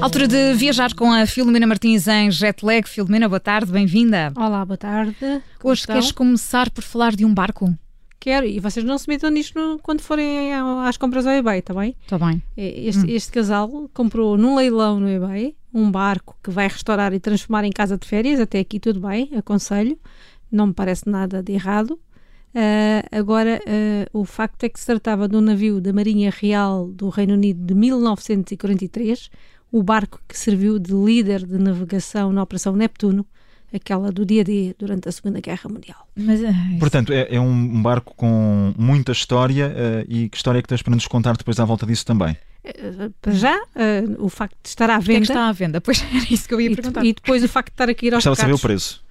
Altura de viajar com a Filomena Martins em Jetlag. Filomena, boa tarde, bem-vinda. Olá, boa tarde. Hoje queres começar por falar de um barco? Quero, e vocês não se metam nisto quando forem às compras ao eBay, está bem? Está bem. Este, hum. este, casal comprou num leilão no eBay um barco que vai restaurar e transformar em casa de férias. Até aqui tudo bem, aconselho. Não me parece nada de errado. Uh, agora, uh, o facto é que se tratava de um navio da Marinha Real do Reino Unido de 1943, o barco que serviu de líder de navegação na Operação Neptuno, aquela do dia a dia durante a Segunda Guerra Mundial. Mas, uh, Portanto, é, é, um barco com muita história e que história é que tens para nos contar depois à volta disso também? Para já, o facto de estar à venda. O que é que está à venda? Pois era isso que eu ia perguntar. E depois o facto de estar aqui ir aos Estava a saber o preço.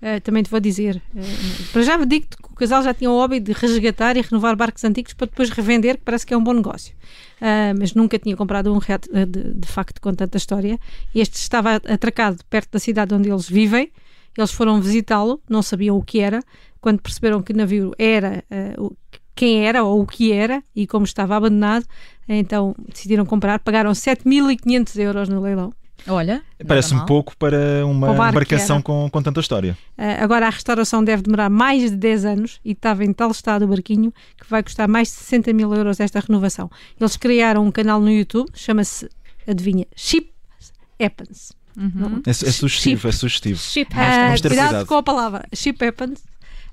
Uh, também te vou dizer. Uh, para já digo-te o casal já tinha o hobby de resgatar e renovar barcos antigos para depois revender, que parece que é um bom negócio. Uh, mas nunca tinha comprado um reato, de, de, facto com tanta história. Este estava atracado perto da cidade onde eles vivem. Eles foram visitá-lo, não sabiam o que era. Quando perceberam que o navio era quem era ou o que era e como estava abandonado, então decidiram comprar. Pagaram 7.500 euros no leilão. Olha, parece-me pouco para uma embarcação com, com tanta história. Uh, agora a restauração deve demorar mais de 10 anos e estava em tal estado o barquinho que vai custar mais de 60 mil euros esta renovação. Eles criaram um canal no YouTube, chama-se, adivinha, Ship Happens. Uhum. É, é, sugestivo, Ship. é sugestivo. Ship. Uh, cuidado, cuidado com a palavra. Ship Happens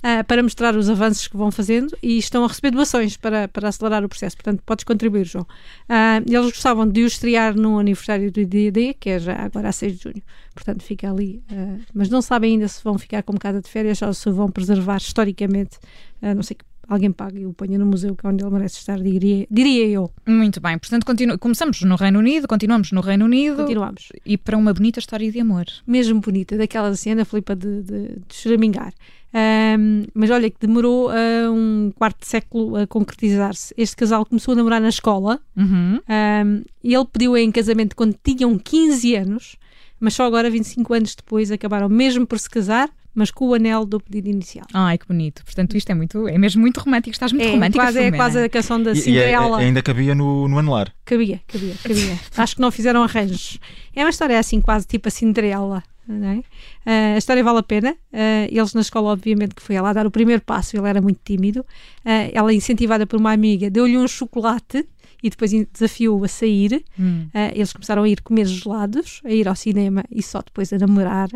uh, para mostrar os avanços que vão fazendo e estão a receber doações para, para acelerar o processo. Portanto, podes contribuir, João. Uh, eles gostavam de o estrear no aniversário do IDD, que é já agora a 6 de junho. Portanto, fica ali. Uh, mas não sabem ainda se vão ficar como casa de férias ou se vão preservar historicamente, não sei que alguém paga e o ponha no museu, que é onde ele merece estar, diria, diria eu. Muito bem, portanto, continu começamos no Reino Unido, continuamos no Reino Unido. Continuamos. E para uma bonita história de amor. Mesmo bonita, daquela cena, Filipa, de, de, de choramingar. Um, mas olha que demorou uh, um quarto de século a concretizar-se. Este casal começou a namorar na escola uhum. um, e ele pediu-a em casamento quando tinham 15 anos, mas só agora, 25 anos depois, acabaram mesmo por se casar mas com o anel do pedido inicial. Ai, que bonito. Portanto, isto é muito, é mesmo muito romântico. Estás muito é, romântica, quase, É quase a canção da Cinderela. E, e, ainda cabia no, no anelar. Cabia, cabia, cabia. Acho que não fizeram arranjos. É uma história assim, quase tipo a Cinderela. É? Uh, a história vale a pena. Uh, eles na escola, obviamente, que foi ela a dar o primeiro passo, ele era muito tímido. Uh, ela, incentivada por uma amiga, deu-lhe um chocolate e depois desafiou-o a sair. Hum. eles começaram a ir comer gelados, a ir ao cinema e só depois a namorar.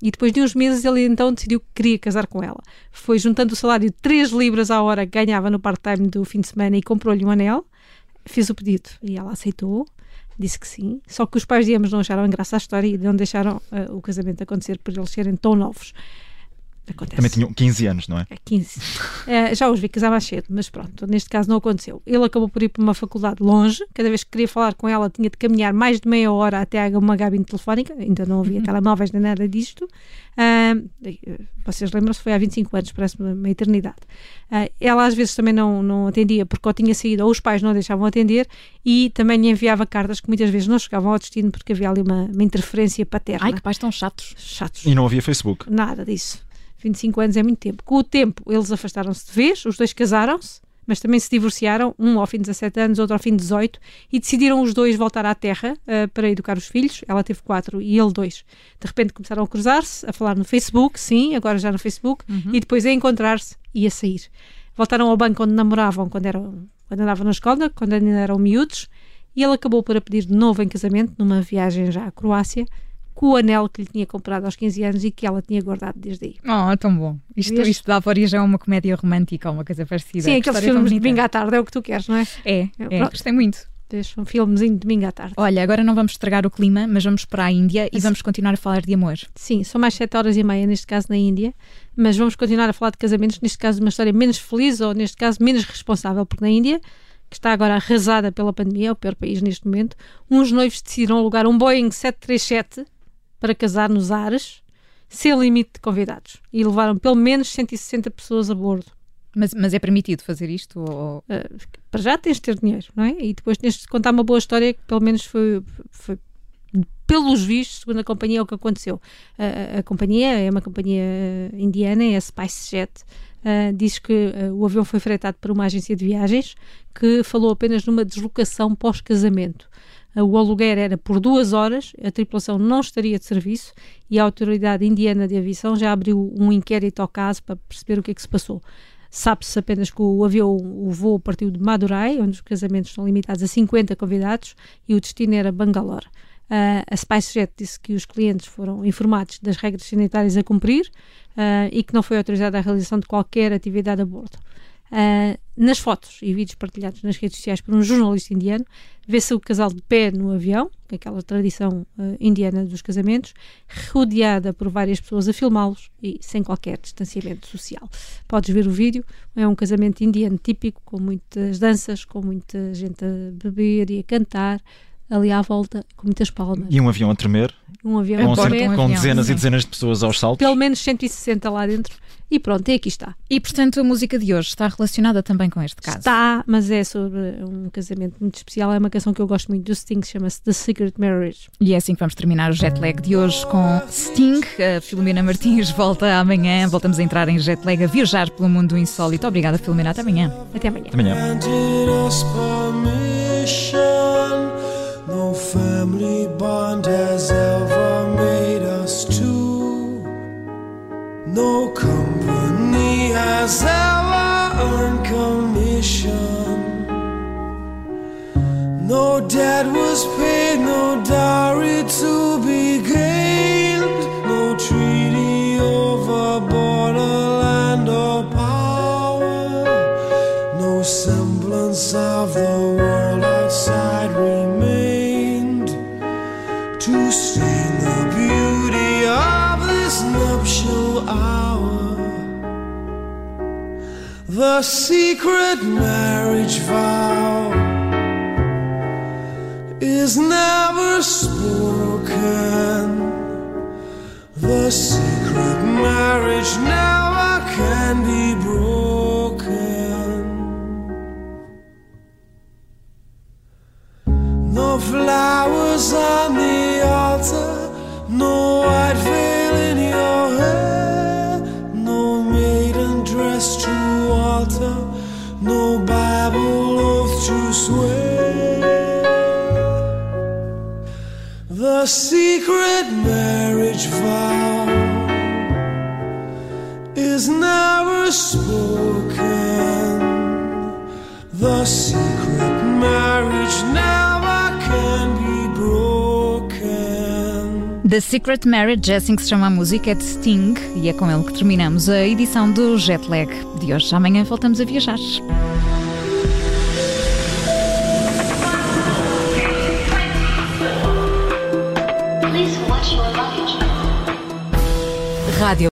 e depois de uns meses ele então decidiu que queria casar com ela. Foi juntando o salário de 3 libras à hora que ganhava no part-time do fim de semana e comprou-lhe um anel. Fez o pedido e ela aceitou disse que sim, só que os pais de ambos não acharam graça à história e não deixaram uh, o casamento acontecer por eles serem tão novos. Acontece. Também tinham 15 anos, não é? É 15. É, já os vi casar mais cedo, mas pronto, neste caso não aconteceu. Ele acabou por ir para uma faculdade longe, cada vez que queria falar com ela tinha de caminhar mais de meia hora até uma gabine telefónica, ainda não havia uhum. telemóveis nem nada disto. Uh, vocês lembram-se, foi há 25 anos, parece uma eternidade. Uh, ela às vezes também não, não atendia porque ou tinha saído ou os pais não deixavam atender e também lhe enviava cartas que muitas vezes não chegavam ao destino porque havia ali uma, uma interferência paterna. Ai, que pais tão chatos. Chatos. E não havia Facebook. Nada disso. 25 anos é muito tempo. Com o tempo, eles afastaram-se de vez, os dois casaram-se, mas também se divorciaram, um ao fim de 17 anos, outro ao fim de 18, e decidiram os dois voltar à Terra uh, para educar os filhos. Ela teve quatro e ele dois. De repente começaram a cruzar-se, a falar no Facebook, sim, agora já no Facebook, uhum. e depois a encontrar-se e a sair. Voltaram ao banco onde namoravam quando, eram, quando andavam na escola, quando ainda eram miúdos, e ele acabou por a pedir de novo em casamento, numa viagem já à Croácia, com o anel que lhe tinha comprado aos 15 anos e que ela tinha guardado desde aí. Oh, tão bom. Isto, isto dava origem a uma comédia romântica, uma coisa parecida. Sim, aqueles filmes de domingo à tarde é o que tu queres, não é? É, é gostei muito. Deixa um filmezinho de domingo à tarde. Olha, agora não vamos estragar o clima, mas vamos para a Índia e vamos continuar a falar de amor. Sim, são mais 7 horas e meia neste caso na Índia, mas vamos continuar a falar de casamentos, neste caso uma história menos feliz ou neste caso menos responsável, porque na Índia que está agora arrasada pela pandemia, é o pior país neste momento, uns noivos decidiram alugar um Boeing 737 para casar nos ares, sem limite de convidados. E levaram pelo menos 160 pessoas a bordo. Mas, mas é permitido fazer isto? Ou... Uh, para já tens de ter dinheiro, não é? E depois tens de contar uma boa história que pelo menos foi, foi pelos vistos, segundo a companhia, é o que aconteceu. A, companhia é uma companhia indiana, é a SpiceJet, Uh, diz que uh, o avião foi fretado por uma agência de viagens que falou apenas numa deslocação pós-casamento. O aluguer era por duas horas, a tripulação não estaria de serviço e a autoridade indiana de aviação já abriu um inquérito ao caso para perceber o que é que se passou. Sabe-se apenas que o avião, o voo partiu de Madurai, onde os casamentos são limitados a 50 convidados, e o destino era Bangalore. Uh, a SpiceJet disse que os clientes foram informados das regras sanitárias a cumprir uh, e que não foi autorizada a realização de qualquer atividade a bordo. Uh, nas fotos e vídeos partilhados nas redes sociais por um jornalista indiano, vê-se o casal de pé no avião, é aquela tradição uh, indiana dos casamentos, rodeada por várias pessoas a filmá-los e sem qualquer distanciamento social. Podes ver o vídeo, é um casamento indiano típico, com muitas danças, com muita gente a beber e a cantar, ali à volta, com muitas palmas. E um avião a tremer. Um avião com, a tremer. Com, dezenas sim. e dezenas de pessoas aos saltos. Pelo menos 160 lá dentro. E pronto, e aqui está. E portanto a música de hoje está relacionada também com este caso? Está, mas é sobre um casamento muito especial. É uma canção que eu gosto muito do Sting, chama-se The Secret Marriage. E é assim que vamos terminar o jet lag de hoje com Sting. A Filomena Martins volta amanhã. Voltamos a entrar em jet lag, a viajar pelo mundo insólito. Obrigada, Filomena. Até amanhã. Até amanhã. Até amanhã. No family bond has ever The secret marriage vow is never spoken. The secret marriage never is never spoken. The secret marriage never can be broken. The Secret Marriage, é assim que se chama a música, é de Sting e é com ele que terminamos a edição do Jet Lag de hoje. Amanhã voltamos a viajar. Rádio